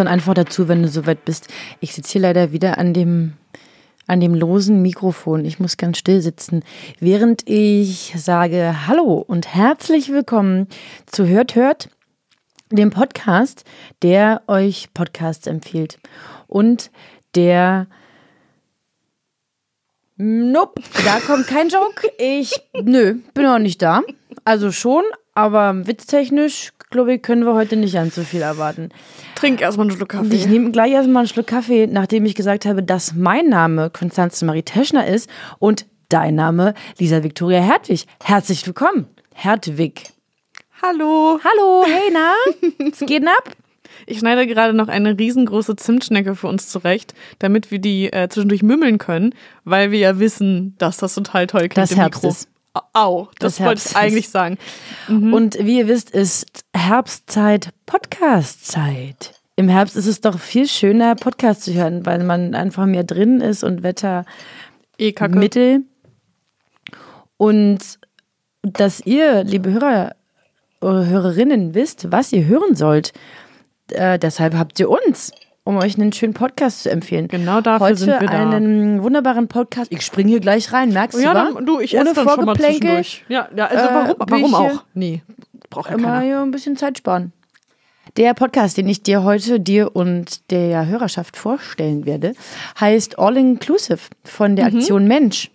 Dann einfach dazu, wenn du soweit bist. Ich sitze hier leider wieder an dem, an dem losen Mikrofon. Ich muss ganz still sitzen, während ich sage Hallo und herzlich willkommen zu Hört Hört, dem Podcast, der euch Podcasts empfiehlt und der Nope, da kommt kein Joke. Ich, nö, bin auch nicht da. Also schon, aber witztechnisch, glaube ich, können wir heute nicht ganz so viel erwarten. Trink erstmal einen Schluck Kaffee. Ich nehme gleich erstmal einen Schluck Kaffee, nachdem ich gesagt habe, dass mein Name Konstanze Marie Teschner ist und dein Name Lisa Victoria Hertwig. Herzlich willkommen, Hertwig. Hallo. Hallo, hey, na? Es geht ab? Ich schneide gerade noch eine riesengroße Zimtschnecke für uns zurecht, damit wir die äh, zwischendurch mümmeln können, weil wir ja wissen, dass das total toll klingt Das im Herbst Mikro. ist. Au, das, Das wollte ich eigentlich sagen. Und wie ihr wisst, ist Herbstzeit Podcastzeit. Im Herbst ist es doch viel schöner, Podcast zu hören, weil man einfach mehr drin ist und Wetter Eh kacke. Mittel. Und dass ihr, liebe Hörer oder Hörerinnen, wisst, was ihr hören sollt. Äh, deshalb habt ihr uns, um euch einen schönen Podcast zu empfehlen. Genau dafür Heute sind wir da. einen wunderbaren Podcast. Ich springe hier gleich rein, merkst ja, du, dann, du, ich esse dann schon mal zwischendurch. Ja, ja also Äh, warum, warum auch? Nee, braucht ja Immer keiner. hier ein bisschen Zeit sparen. Der Podcast, den ich dir heute, dir und der Hörerschaft vorstellen werde, heißt All Inclusive von der Aktion Mensch.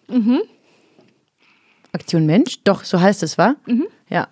Aktion Mensch? Doch, so heißt es, wa? Ja.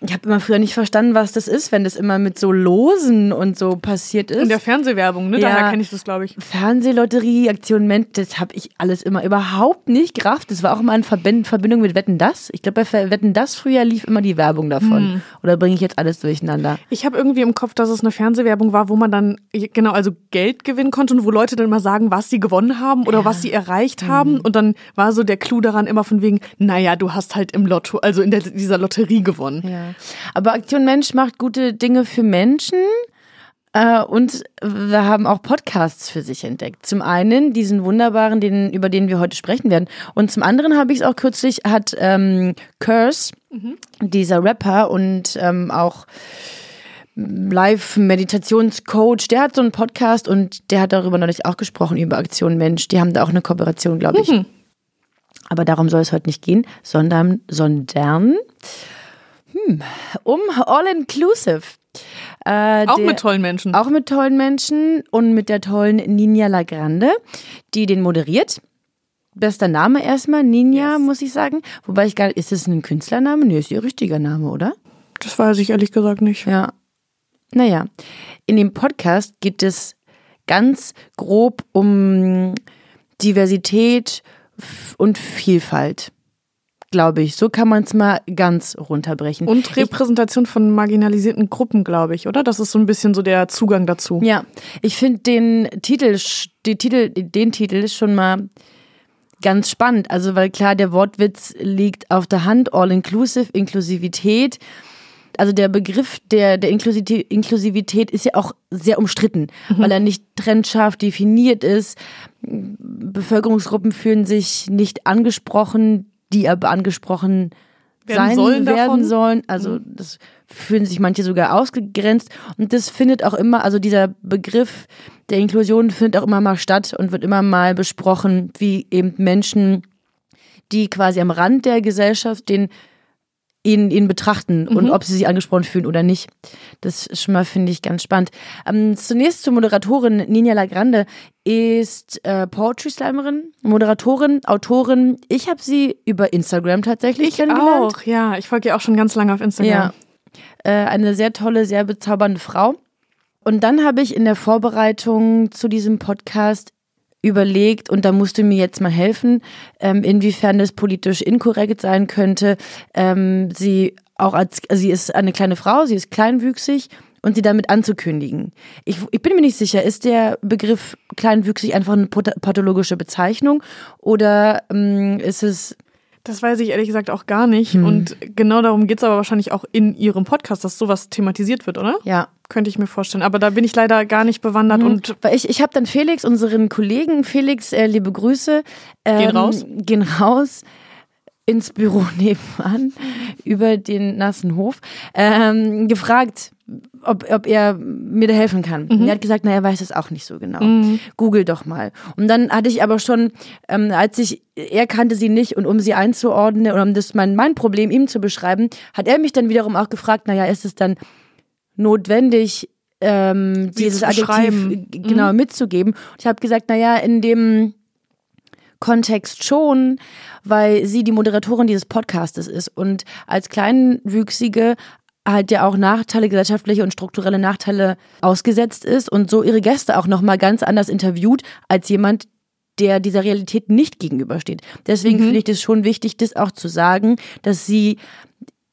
Ich habe immer früher nicht verstanden, was das ist, wenn das immer mit so Losen und so passiert ist. In der Fernsehwerbung, ne? Ja. Daher kenne ich das, glaube ich. Fernsehlotterie, Aktion Mensch, das habe ich alles immer überhaupt nicht gerafft. Das war auch immer in Verbind Verbindung mit Wetten Das. Ich glaube, bei Wetten Das früher lief immer die Werbung davon. Oder bringe ich jetzt alles durcheinander? Ich habe irgendwie im Kopf, dass es eine Fernsehwerbung war, wo man dann genau also Geld gewinnen konnte und wo Leute dann immer sagen, was sie gewonnen haben oder was sie erreicht Mhm. haben. Und dann war so der Clou daran immer von wegen, naja, du hast halt im Lotto, also in der, dieser Lotterie gewonnen. Ja. Aber Aktion Mensch macht gute Dinge für Menschen. Äh, und wir haben auch Podcasts für sich entdeckt. Zum einen diesen wunderbaren, den, über den wir heute sprechen werden. Und zum anderen habe ich es auch kürzlich, hat ähm, Curse, dieser Rapper und ähm, auch Live-Meditationscoach, der hat so einen Podcast und der hat darüber neulich auch gesprochen, über Aktion Mensch. Die haben da auch eine Kooperation, glaube ich. Aber darum soll es heute nicht gehen, sondern, sondern hm, um All-Inclusive. Äh, Auch der- mit tollen Menschen. Auch mit tollen Menschen und mit der tollen Ninja Lagrande, die den moderiert. Bester Name erstmal, Ninja, muss ich sagen. Wobei ich gar ist das ein Künstlername? Nee, ist ihr richtiger Name, oder? Das weiß ich ehrlich gesagt nicht. Ja. Naja, in dem Podcast geht es ganz grob um Diversität und Vielfalt. Glaube ich. So kann man es mal ganz runterbrechen. Und Repräsentation von marginalisierten Gruppen, glaube ich, oder? Das ist so ein bisschen so der Zugang dazu. Ja, ich finde den Titel, die Titel, den Titel schon mal ganz spannend. Also, weil klar, der Wortwitz liegt auf der Hand, all-inclusive, Inklusivität. Also der Begriff der, der Inklusivität, Inklusivität ist ja auch sehr umstritten, weil er nicht trennscharf definiert ist. Bevölkerungsgruppen fühlen sich nicht angesprochen, die aber angesprochen Werden sein sollen werden davon? sollen. Also das fühlen sich manche sogar ausgegrenzt. Und das findet auch immer, also dieser Begriff der Inklusion findet auch immer mal statt und wird immer mal besprochen, wie eben Menschen, die quasi am Rand der Gesellschaft den ihn, ihn betrachten und ob sie sich angesprochen fühlen oder nicht. Das ist schon mal, finde ich, ganz spannend. Ähm, zunächst zur Moderatorin Ninja Lagrande ist äh, Poetry Slammerin, Moderatorin, Autorin. Ich habe sie über Instagram tatsächlich kennengelernt. Auch, ja. Ich folge ihr auch schon ganz lange auf Instagram. Ja. Äh, eine sehr tolle, sehr bezaubernde Frau. Und dann habe ich in der Vorbereitung zu diesem Podcast überlegt, und da musst du mir jetzt mal helfen, ähm, inwiefern das politisch inkorrekt sein könnte. Ähm, sie auch als, also sie ist eine kleine Frau, sie ist kleinwüchsig und sie damit anzukündigen. Ich, ich bin mir nicht sicher, ist der Begriff kleinwüchsig einfach eine pathologische Bezeichnung oder ähm, ist es das weiß ich ehrlich gesagt auch gar nicht. Hm. Und genau darum geht es aber wahrscheinlich auch in Ihrem Podcast, dass sowas thematisiert wird, oder? Ja. Könnte ich mir vorstellen. Aber da bin ich leider gar nicht bewandert. Hm. Und ich, ich habe dann Felix, unseren Kollegen, Felix, äh, liebe Grüße. Ähm, gehen raus. Gehen raus ins Büro nebenan über den nassen Hof ähm, gefragt, ob, ob er mir da helfen kann. Mhm. Er hat gesagt, na, er weiß es auch nicht so genau. Mhm. Google doch mal. Und dann hatte ich aber schon, ähm, als ich, er kannte sie nicht und um sie einzuordnen und um das mein, mein Problem ihm zu beschreiben, hat er mich dann wiederum auch gefragt, naja, ist es dann notwendig, ähm, dieses Adjektiv genau mhm. mitzugeben? Und ich habe gesagt, naja, in dem Kontext schon, weil sie die Moderatorin dieses Podcastes ist und als Kleinwüchsige halt ja auch Nachteile, gesellschaftliche und strukturelle Nachteile ausgesetzt ist und so ihre Gäste auch nochmal ganz anders interviewt als jemand, der dieser Realität nicht gegenübersteht. Deswegen mhm. finde ich das schon wichtig, das auch zu sagen, dass sie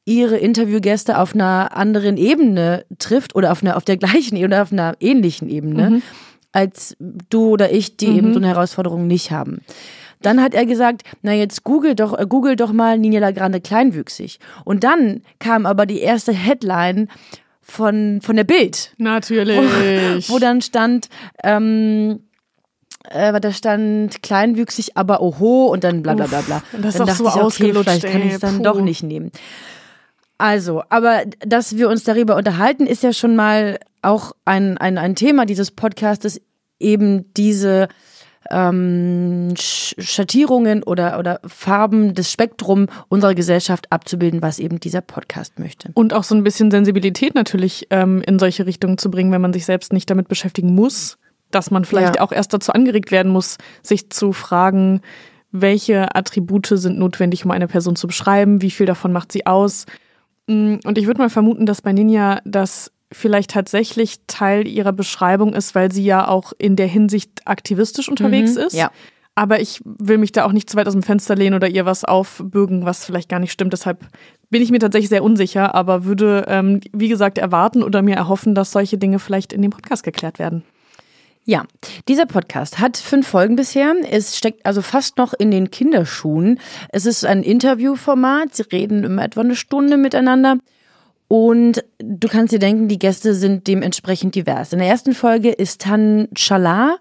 ihre Interviewgäste auf einer anderen Ebene trifft oder auf einer auf der gleichen Ebene oder auf einer ähnlichen Ebene, mhm. als du oder ich, die mhm. eben so eine Herausforderung nicht haben. Dann hat er gesagt, na jetzt google doch, äh, google doch mal Nina Lagrande kleinwüchsig. Und dann kam aber die erste Headline von, von der Bild. Natürlich. Wo, wo dann stand, ähm, äh, da stand kleinwüchsig, aber oho und dann bla bla bla bla. Und das dann ist auch so ich, okay, vielleicht kann ich es dann puh. doch nicht nehmen. Also, aber dass wir uns darüber unterhalten, ist ja schon mal auch ein, ein, ein Thema dieses Podcastes, eben diese ähm, Schattierungen oder, oder Farben des Spektrum unserer Gesellschaft abzubilden, was eben dieser Podcast möchte. Und auch so ein bisschen Sensibilität natürlich ähm, in solche Richtungen zu bringen, wenn man sich selbst nicht damit beschäftigen muss, dass man vielleicht ja. auch erst dazu angeregt werden muss, sich zu fragen, welche Attribute sind notwendig, um eine Person zu beschreiben, wie viel davon macht sie aus. Mm, und ich würde mal vermuten, dass bei Ninja das vielleicht tatsächlich Teil ihrer Beschreibung ist, weil sie ja auch in der Hinsicht aktivistisch unterwegs mhm, ist. Ja. Aber ich will mich da auch nicht zu weit aus dem Fenster lehnen oder ihr was aufbürgen, was vielleicht gar nicht stimmt. Deshalb bin ich mir tatsächlich sehr unsicher, aber würde, ähm, wie gesagt, erwarten oder mir erhoffen, dass solche Dinge vielleicht in dem Podcast geklärt werden. Ja, dieser Podcast hat fünf Folgen bisher. Es steckt also fast noch in den Kinderschuhen. Es ist ein Interviewformat. Sie reden immer etwa eine Stunde miteinander. Und du kannst dir denken, die Gäste sind dementsprechend divers. In der ersten Folge ist Tan Chala,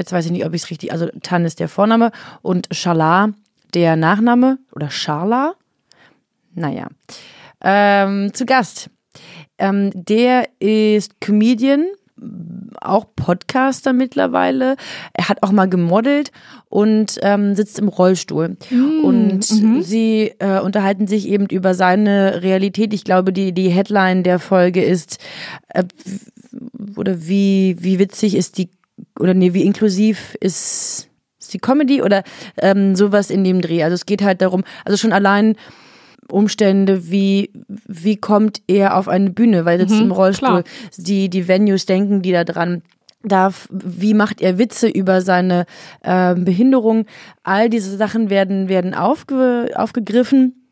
jetzt weiß ich nicht, ob ich es richtig, also Tan ist der Vorname und Chala der Nachname oder Charla. Naja, ähm, zu Gast. Ähm, der ist Comedian, auch Podcaster mittlerweile. Er hat auch mal gemodelt und ähm, sitzt im Rollstuhl. Mm, und mhm. sie äh, unterhalten sich eben über seine Realität. Ich glaube, die, die Headline der Folge ist, äh, oder wie, wie witzig ist die, oder nee, wie inklusiv ist, ist die Comedy oder ähm, sowas in dem Dreh. Also es geht halt darum, also schon allein Umstände, wie, wie kommt er auf eine Bühne, weil sitzt mhm, im Rollstuhl. Die, die Venues denken die da dran. Darf, wie macht er Witze über seine äh, Behinderung? All diese Sachen werden, werden aufge, aufgegriffen.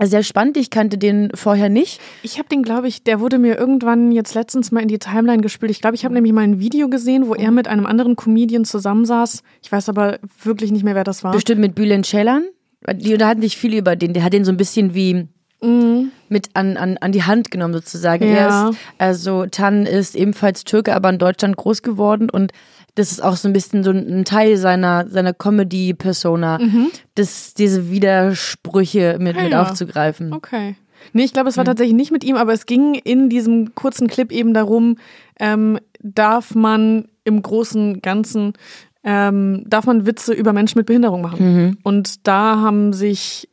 Sehr spannend, ich kannte den vorher nicht. Ich habe den, glaube ich, der wurde mir irgendwann jetzt letztens mal in die Timeline gespielt. Ich glaube, ich habe nämlich mal ein Video gesehen, wo er mit einem anderen Comedian zusammensaß. Ich weiß aber wirklich nicht mehr, wer das war. Bestimmt mit Bülent Ceylan? Die unterhalten sich viel über den. Der hat den so ein bisschen wie mhm. mit an, an, an die Hand genommen sozusagen. Ja. Ist, also Tan ist ebenfalls Türke, aber in Deutschland groß geworden und das ist auch so ein bisschen so ein Teil seiner, seiner Comedy-Persona, mhm. diese Widersprüche mit, ja, mit aufzugreifen. Okay. Nee, ich glaube, es war mhm. tatsächlich nicht mit ihm, aber es ging in diesem kurzen Clip eben darum, ähm, darf man im großen Ganzen ähm, darf man Witze über Menschen mit Behinderung machen. Mhm. Und da haben sich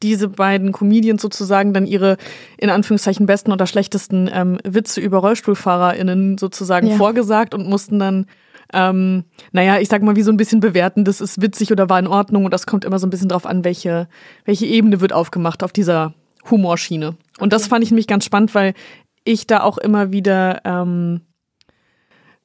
diese beiden Comedians sozusagen dann ihre in Anführungszeichen besten oder schlechtesten ähm, Witze über RollstuhlfahrerInnen sozusagen ja. vorgesagt und mussten dann ähm, naja, ich sag mal, wie so ein bisschen bewerten, das ist witzig oder war in Ordnung und das kommt immer so ein bisschen drauf an, welche, welche Ebene wird aufgemacht auf dieser Humorschiene. Und das fand ich nämlich ganz spannend, weil ich da auch immer wieder ähm,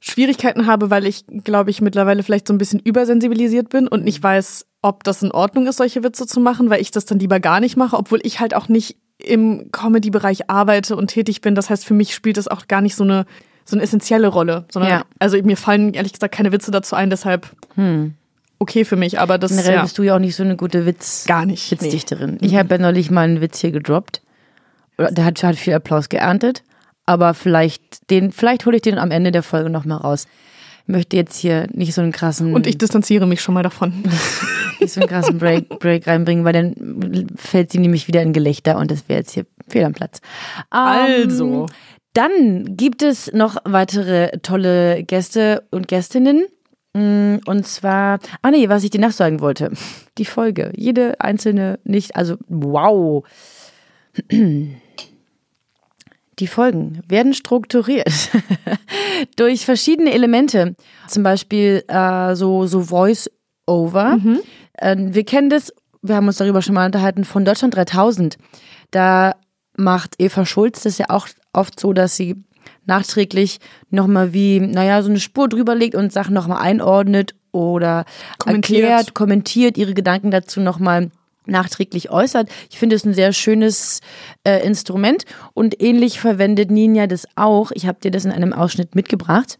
Schwierigkeiten habe, weil ich, glaube ich, mittlerweile vielleicht so ein bisschen übersensibilisiert bin und nicht weiß, ob das in Ordnung ist, solche Witze zu machen, weil ich das dann lieber gar nicht mache, obwohl ich halt auch nicht im Comedy-Bereich arbeite und tätig bin. Das heißt, für mich spielt das auch gar nicht so eine, so eine essentielle Rolle. Sondern, Ja. Also mir fallen ehrlich gesagt keine Witze dazu ein, deshalb okay für mich. Aber das Generell ja, bist du ja auch nicht so eine gute Witz gar nicht. Nee. Witzdichterin. Ich habe ja neulich mal einen Witz hier gedroppt. Der hat, hat viel Applaus geerntet. Aber vielleicht, den, vielleicht hole ich den am Ende der Folge nochmal raus. Ich möchte jetzt hier nicht so einen krassen, Und ich distanziere mich schon mal davon. nicht so einen krassen Break, Break reinbringen, weil dann fällt sie nämlich wieder in Gelächter und das wäre jetzt hier fehl am Platz. Ähm, Also. Dann gibt es noch weitere tolle Gäste und Gästinnen. Mm, Und zwar, ah nee, was ich dir nachsagen wollte. Die Folge. Jede einzelne nicht, also wow. Die Folgen werden strukturiert durch verschiedene Elemente. Zum Beispiel äh, so, so Voice-Over. Äh, wir kennen das, wir haben uns darüber schon mal unterhalten, von Deutschland 3000. Da macht Eva Schulz das ja auch oft so, dass sie nachträglich nochmal wie, naja, so eine Spur drüber legt und Sachen nochmal einordnet oder Kommentiert. erklärt, kommentiert, ihre Gedanken dazu nochmal nachträglich äußert. Ich finde es ein sehr schönes äh, Instrument und ähnlich verwendet Ninja das auch. Ich habe dir das in einem Ausschnitt mitgebracht.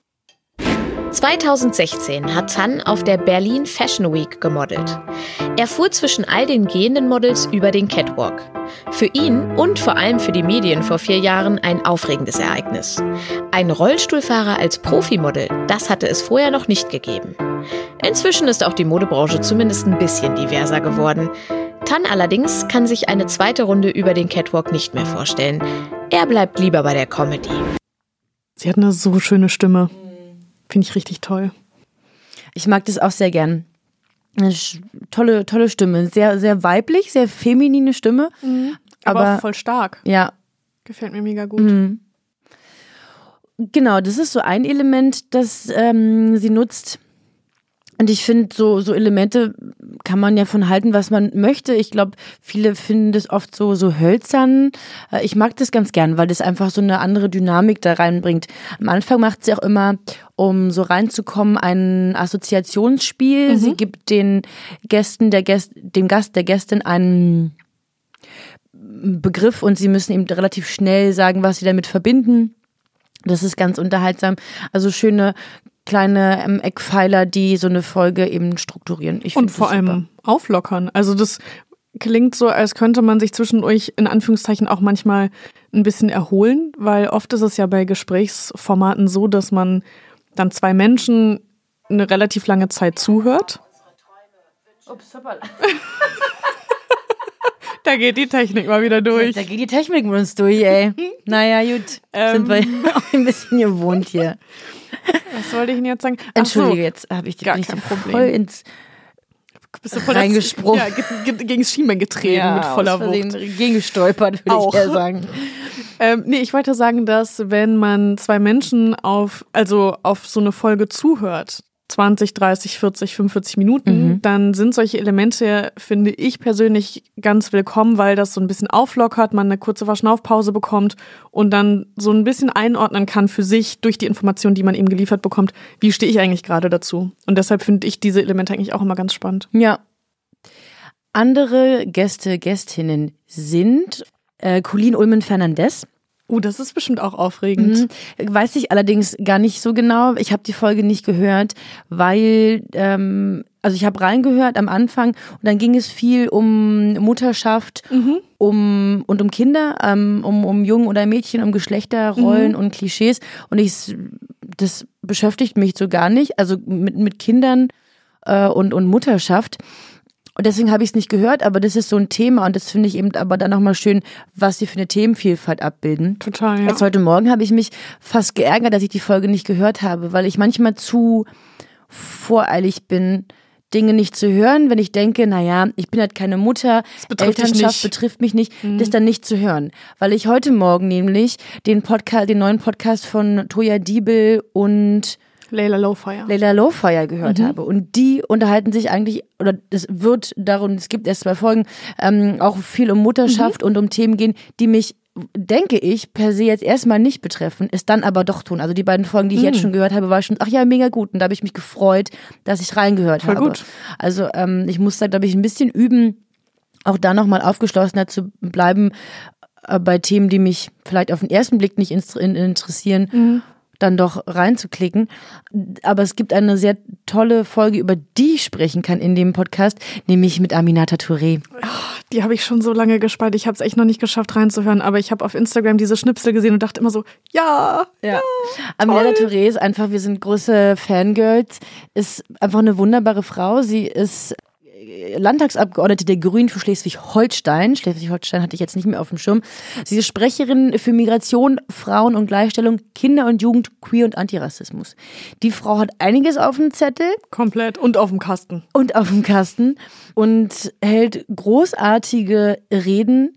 2016 hat Tan auf der Berlin Fashion Week gemodelt. Er fuhr zwischen all den gehenden Models über den Catwalk. Für ihn und vor allem für die Medien vor vier Jahren ein aufregendes Ereignis. Ein Rollstuhlfahrer als Profimodel, das hatte es vorher noch nicht gegeben. Inzwischen ist auch die Modebranche zumindest ein bisschen diverser geworden. Tan allerdings kann sich eine zweite Runde über den Catwalk nicht mehr vorstellen. Er bleibt lieber bei der Comedy. Sie hat eine so schöne Stimme. Finde ich richtig toll. Ich mag das auch sehr gern. Eine tolle, tolle Stimme. Sehr, sehr weiblich, sehr feminine Stimme. Aber, Aber- auch voll stark. Ja, Gefällt mir mega gut. Genau, das ist so ein Element, das ähm, sie nutzt. Und ich finde, so, so Elemente kann man ja von halten, was man möchte. Ich glaube, viele finden das oft so, so hölzern. Äh, Ich mag das ganz gern, weil das einfach so eine andere Dynamik da reinbringt. Am Anfang macht sie auch immer, um so reinzukommen, ein Assoziationsspiel. Sie gibt den Gästen, der Gäst, dem Gast, der Gästin einen Begriff und sie müssen eben relativ schnell sagen, was sie damit verbinden. Das ist ganz unterhaltsam. Also schöne kleine ähm, Eckpfeiler, die so eine Folge eben strukturieren. Ich Und vor super. allem auflockern. Also das klingt so, als könnte man sich zwischendurch in Anführungszeichen auch manchmal ein bisschen erholen, weil oft ist es ja bei Gesprächsformaten so, dass man dann zwei Menschen eine relativ lange Zeit zuhört. Da geht die Technik mal wieder durch. Da geht die Technik mit uns durch, ey. naja, gut. Sind wir Ähm. auch ein bisschen gewohnt hier. Was wollte ich Ihnen jetzt sagen? Ach Entschuldige, so, jetzt habe ich die gar bin ich kein so Problem. voll ins bist du voll reingesprungen. Ja, ge ge gegen das Schienbein getreten mit voller Wucht. gegengestolpert, würde ich eher sagen. Ähm, nee, ich wollte sagen, dass wenn man zwei Menschen auf, also auf so eine Folge zuhört, 20, 30, 40, 45 Minuten, dann sind solche Elemente, finde ich persönlich, ganz willkommen, weil das so ein bisschen auflockert, man eine kurze Verschnaufpause bekommt und dann so ein bisschen einordnen kann für sich durch die Informationen, die man eben geliefert bekommt, wie stehe ich eigentlich gerade dazu. Und deshalb finde ich diese Elemente eigentlich auch immer ganz spannend. Ja. Andere Gäste, Gästinnen sind äh, Colleen Ulmen Fernandez. Uh, das ist bestimmt auch aufregend. Mhm. Weiß ich allerdings gar nicht so genau. Ich habe die Folge nicht gehört, weil, ähm, also ich habe reingehört am Anfang und dann ging es viel um Mutterschaft um, und um Kinder, ähm, um, um Jungen oder Mädchen, um Geschlechterrollen und Klischees. Und ich, das beschäftigt mich so gar nicht. Also mit, mit Kindern äh, und, und Mutterschaft. Und deswegen habe ich es nicht gehört, aber das ist so ein Thema und das finde ich eben aber dann nochmal schön, was sie für eine Themenvielfalt abbilden. Total, ja. Jetzt heute Morgen habe ich mich fast geärgert, dass ich die Folge nicht gehört habe, weil ich manchmal zu voreilig bin, Dinge nicht zu hören, wenn ich denke, naja, ich bin halt keine Mutter, betrifft Elternschaft. Mhm. betrifft mich nicht, das dann nicht zu hören. Weil ich heute Morgen nämlich den Podcast, den neuen Podcast von Toya Diebel und Layla Lowfire. Leila Lowfire gehört Mhm. habe. Und die unterhalten sich eigentlich, oder es wird darum, es gibt erst zwei Folgen, ähm, auch viel um Mhm. Mutterschaft und um Themen gehen, die mich, denke ich, per se jetzt erstmal nicht betreffen, es dann aber doch tun. Also die beiden Folgen, die ich Mhm. jetzt schon gehört habe, war schon, ach ja, mega gut. Und da habe ich mich gefreut, dass ich reingehört Voll habe. gut. Also ähm, ich muss da, glaube ich, ein bisschen üben, auch da nochmal aufgeschlossener zu bleiben, äh, bei Themen, die mich vielleicht auf den ersten Blick nicht interessieren, mhm. Dann doch reinzuklicken. Aber es gibt eine sehr tolle Folge, über die ich sprechen kann in dem Podcast, nämlich mit Aminata Touré. Oh, die habe ich schon so lange gespeichert. Ich habe es echt noch nicht geschafft reinzuhören, aber ich habe auf Instagram diese Schnipsel gesehen und dachte immer so, ja, ja. ja Aminata Touré ist einfach, wir sind große Fangirls, ist einfach eine wunderbare Frau. Sie ist Landtagsabgeordnete der Grünen für Schleswig-Holstein. Schleswig-Holstein hatte ich jetzt nicht mehr auf dem Schirm. Sie ist Sprecherin für Migration, Frauen und Gleichstellung, Kinder und Jugend, Queer und Antirassismus. Die Frau hat einiges auf dem Zettel. Komplett. Und auf dem Kasten. Und auf dem Kasten. Und hält großartige Reden.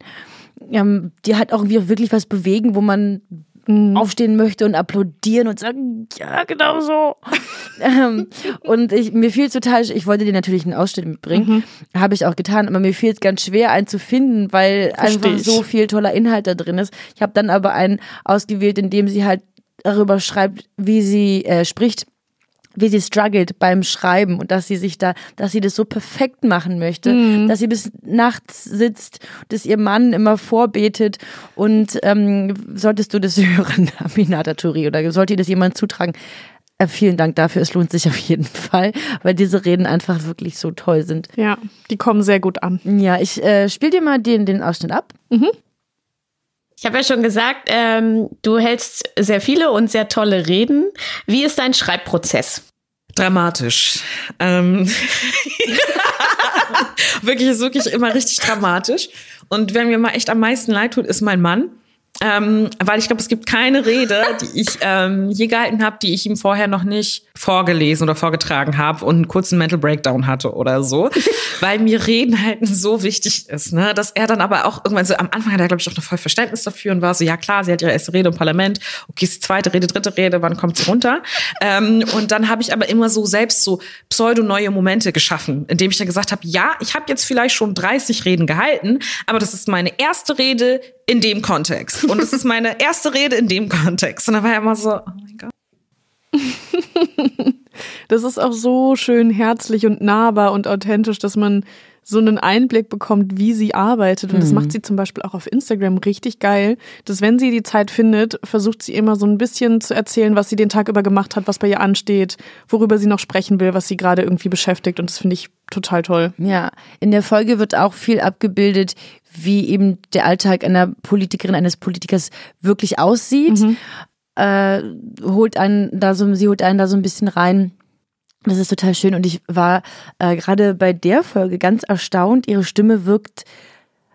Ähm, die hat auch wirklich was bewegen, wo man mhm. aufstehen möchte und applaudieren und sagen, ja, genau so. ähm, und ich, mir fiel es total, ich wollte dir natürlich einen Ausschnitt mitbringen, mhm. habe ich auch getan, aber mir fiel es ganz schwer, einen zu finden, weil Versteh einfach ich. so viel toller Inhalt da drin ist. Ich habe dann aber einen ausgewählt, in dem sie halt darüber schreibt, wie sie äh, spricht wie sie struggelt beim Schreiben und dass sie sich da, dass sie das so perfekt machen möchte, mhm. dass sie bis nachts sitzt, dass ihr Mann immer vorbetet und ähm, solltest du das hören, Aminata Turi, oder sollte dir das jemand zutragen? Äh, vielen Dank dafür, es lohnt sich auf jeden Fall, weil diese Reden einfach wirklich so toll sind. Ja, die kommen sehr gut an. Ja, ich äh, spiel dir mal den, den Ausschnitt ab. Mhm. Ich habe ja schon gesagt, ähm, du hältst sehr viele und sehr tolle Reden. Wie ist dein Schreibprozess? Dramatisch. Ähm wirklich ist wirklich immer richtig dramatisch. Und wer mir mal echt am meisten leid tut, ist mein Mann. Ähm, weil ich glaube, es gibt keine Rede, die ich ähm, je gehalten habe, die ich ihm vorher noch nicht vorgelesen oder vorgetragen habe und einen kurzen Mental Breakdown hatte oder so. weil mir Reden halten so wichtig ist, ne? Dass er dann aber auch irgendwann so am Anfang hat er, glaube ich, auch noch voll Verständnis dafür und war so, ja klar, sie hat ihre erste Rede im Parlament, okay, ist die zweite Rede, dritte Rede, wann kommt sie runter? ähm, und dann habe ich aber immer so selbst so pseudo-neue Momente geschaffen, indem ich dann gesagt habe, ja, ich habe jetzt vielleicht schon 30 Reden gehalten, aber das ist meine erste Rede in dem Kontext. Und es ist meine erste Rede in dem Kontext. Und dann war er immer so, oh mein Gott. das ist auch so schön herzlich und nahbar und authentisch, dass man so einen Einblick bekommt, wie sie arbeitet. Und das mhm. macht sie zum Beispiel auch auf Instagram richtig geil, dass wenn sie die Zeit findet, versucht sie immer so ein bisschen zu erzählen, was sie den Tag über gemacht hat, was bei ihr ansteht, worüber sie noch sprechen will, was sie gerade irgendwie beschäftigt. Und das finde ich total toll. Ja, in der Folge wird auch viel abgebildet, wie eben der Alltag einer Politikerin, eines Politikers wirklich aussieht. Mhm. Äh, holt einen da so, sie holt einen da so ein bisschen rein das ist total schön und ich war äh, gerade bei der Folge ganz erstaunt. Ihre Stimme wirkt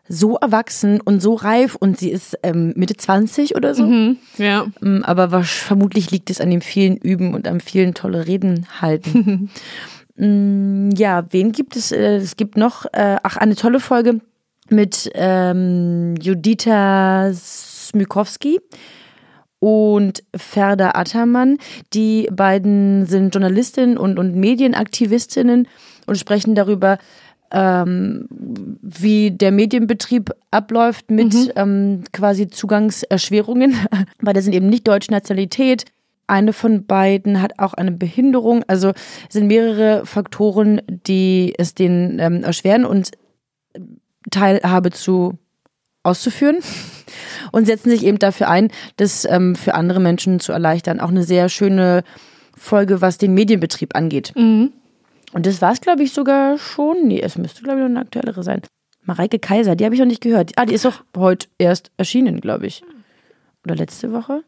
so erwachsen und so reif und sie ist ähm, Mitte 20 oder so. Mhm, ja. Mm, aber was, vermutlich liegt es an dem vielen Üben und am vielen tolle Reden halten. mm, ja, wen gibt es? Äh, es gibt noch, äh, ach, eine tolle Folge mit ähm, Judita Smykowski und Ferda Attermann. Die beiden sind Journalistinnen und, und Medienaktivistinnen und sprechen darüber, ähm, wie der Medienbetrieb abläuft mit mhm. ähm, quasi Zugangserschwerungen. Beide sind eben nicht deutsche Nationalität. Eine von beiden hat auch eine Behinderung. Also es sind mehrere Faktoren, die es denen ähm, erschweren und Teilhabe zu auszuführen und setzen sich eben dafür ein, das ähm, für andere Menschen zu erleichtern. Auch eine sehr schöne Folge, was den Medienbetrieb angeht. Mhm. Und das war es, glaube ich, sogar schon. Nee, es müsste, glaube ich, noch eine aktuellere sein. Mareike Kaiser, die habe ich noch nicht gehört. Ah, die ist auch heute erst erschienen, glaube ich. Oder letzte Woche?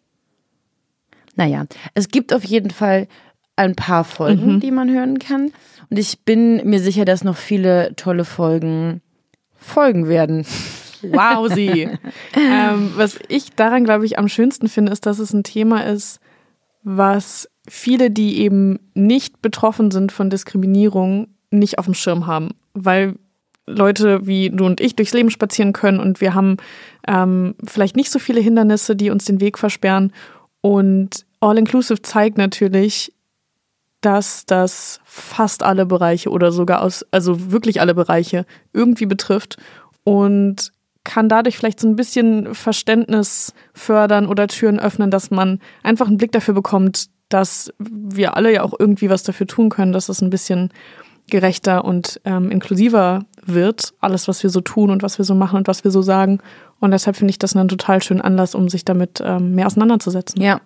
Naja, es gibt auf jeden Fall ein paar Folgen, mhm. die man hören kann. Und ich bin mir sicher, dass noch viele tolle Folgen folgen werden. Wow, sie. ähm, was ich daran, glaube ich, am schönsten finde, ist, dass es ein Thema ist, was viele, die eben nicht betroffen sind von Diskriminierung, nicht auf dem Schirm haben. Weil Leute wie du und ich durchs Leben spazieren können und wir haben ähm, vielleicht nicht so viele Hindernisse, die uns den Weg versperren. Und All Inclusive zeigt natürlich, dass das fast alle Bereiche oder sogar aus, also wirklich alle Bereiche irgendwie betrifft und kann dadurch vielleicht so ein bisschen Verständnis fördern oder Türen öffnen, dass man einfach einen Blick dafür bekommt, dass wir alle ja auch irgendwie was dafür tun können, dass es ein bisschen gerechter und ähm, inklusiver wird, alles, was wir so tun und was wir so machen und was wir so sagen. Und deshalb finde ich das einen total schönen Anlass, um sich damit ähm, mehr auseinanderzusetzen. Ja.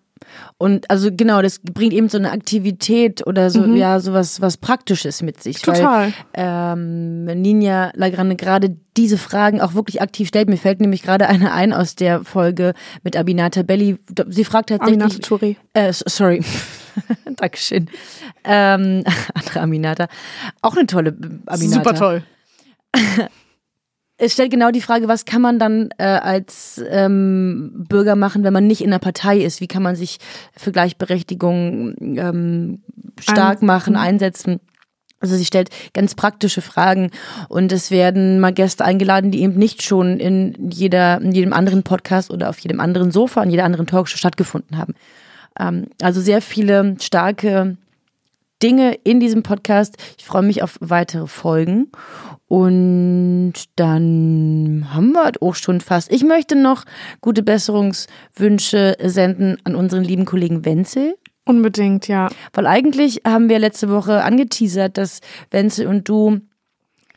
Und also genau, das bringt eben so eine Aktivität oder so, Mhm. ja, sowas was Praktisches mit sich. Total. Weil ähm, Ninja Lagrande gerade diese Fragen auch wirklich aktiv stellt. Mir fällt nämlich gerade eine ein aus der Folge mit Abinata Belli. Sie fragt tatsächlich. Aminata Touré. Äh, sorry. Dankeschön. Ähm, andere Aminata. Auch eine tolle Aminata. Super toll. Es stellt genau die Frage, was kann man dann äh, als ähm, Bürger machen, wenn man nicht in einer Partei ist? Wie kann man sich für Gleichberechtigung ähm, stark Ein- machen, einsetzen? Also sie stellt ganz praktische Fragen und es werden mal Gäste eingeladen, die eben nicht schon in jeder, in jedem anderen Podcast oder auf jedem anderen Sofa, in jeder anderen Talkshow stattgefunden haben. Ähm, also sehr viele starke Dinge in diesem Podcast. Ich freue mich auf weitere Folgen. Und dann haben wir es auch schon fast. Ich möchte noch gute Besserungswünsche senden an unseren lieben Kollegen Wenzel. Unbedingt, ja. Weil eigentlich haben wir letzte Woche angeteasert, dass Wenzel und du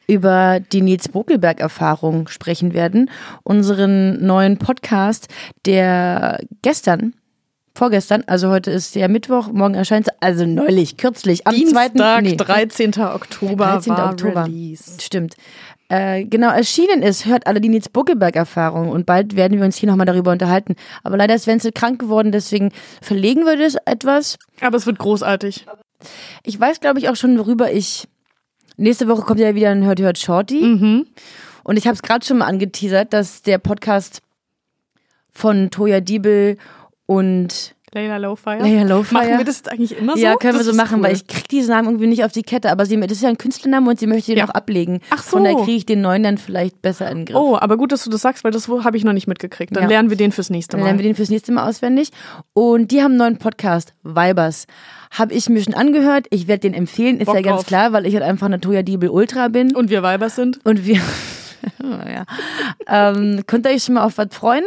über die Nils Bokelberg-Erfahrung sprechen werden. Unseren neuen Podcast, der gestern, vorgestern, also heute ist ja Mittwoch, morgen erscheint also neulich, kürzlich, am Dienstag, 2. nee, 13. Oktober 13. war Oktober. Release. Stimmt. Äh, genau, erschienen ist, hört alle die Nils Buckelberg-Erfahrung und bald werden wir uns hier nochmal darüber unterhalten. Aber leider ist Wenzel krank geworden, deswegen verlegen wir das etwas. Aber es wird großartig. Ich weiß, glaube ich, auch schon, worüber ich. Nächste Woche kommt ja wieder ein Hört Hört Shorty. Mhm. Und ich habe es gerade schon mal angeteasert, dass der Podcast von Toya Diebel und Layla Lowfire. Leia Lowfire. Machen wir das eigentlich immer so? Ja, können wir Das so ist machen, cool. weil ich krieg diesen Namen irgendwie nicht auf die Kette. Aber sie, das ist ja ein Künstlername und sie möchte ihn Ja. noch ablegen. Ach so. Von daher kriege ich den neuen dann vielleicht besser in den Griff. Oh, aber gut, dass du das sagst, weil das habe ich noch nicht mitgekriegt. Dann Ja. lernen wir den fürs nächste Dann Mal. lernen wir den fürs nächste Mal auswendig. Und die haben einen neuen Podcast, Vibers. Habe ich mir schon angehört. Ich werde den empfehlen, ist Bock ja ganz drauf. klar, weil ich halt einfach eine Toya Diebel Ultra bin. Und wir Weiber sind. Und wir, ja. ähm, könnt ihr euch schon mal auf was freuen?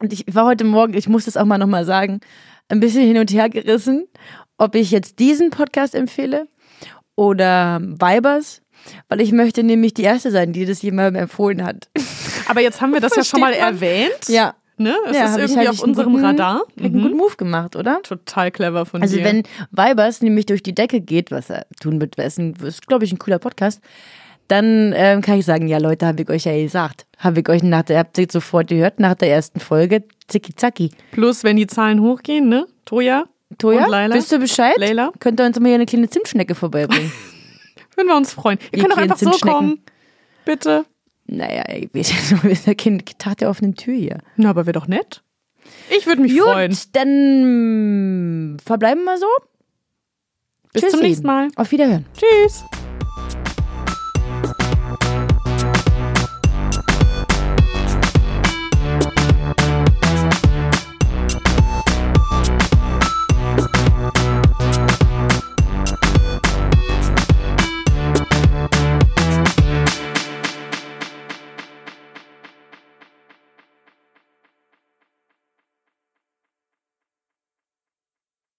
Und ich war heute Morgen, ich muss das auch mal nochmal sagen, ein bisschen hin und her gerissen, ob ich jetzt diesen Podcast empfehle oder Vibers, weil ich möchte nämlich die Erste sein, die das jemandem empfohlen hat. Aber jetzt haben wir das ja schon mal man? erwähnt. Ja. Ne? Es ja, ist irgendwie hab auf unserem guten, Radar. ich Einen Mhm. guten Move gemacht, oder? Total clever von Also dir. wenn Vibers nämlich durch die Decke geht, was er tun wird, ist glaube ich, ein cooler Podcast, dann ähm, kann ich sagen, ja Leute, habe ich euch ja gesagt. Habe ich euch nach der, habt ihr sofort gehört, nach der ersten Folge, zicki zacki. Plus, wenn die Zahlen hochgehen, ne? Toja, Toja, Und Laila? wisst ihr Bescheid? Leila? Könnt ihr uns mal hier eine kleine Zimtschnecke vorbeibringen? würden wir uns freuen. Ihr Ihr könnt doch einfach so kommen. Bitte. naja, ich weiß ja, kein Tag der offenen Tür hier. Na, aber wäre doch nett. Ich würde mich Gut, freuen. dann verbleiben wir so. Bis Tschüssi. zum nächsten Mal. Auf Wiederhören. Tschüss.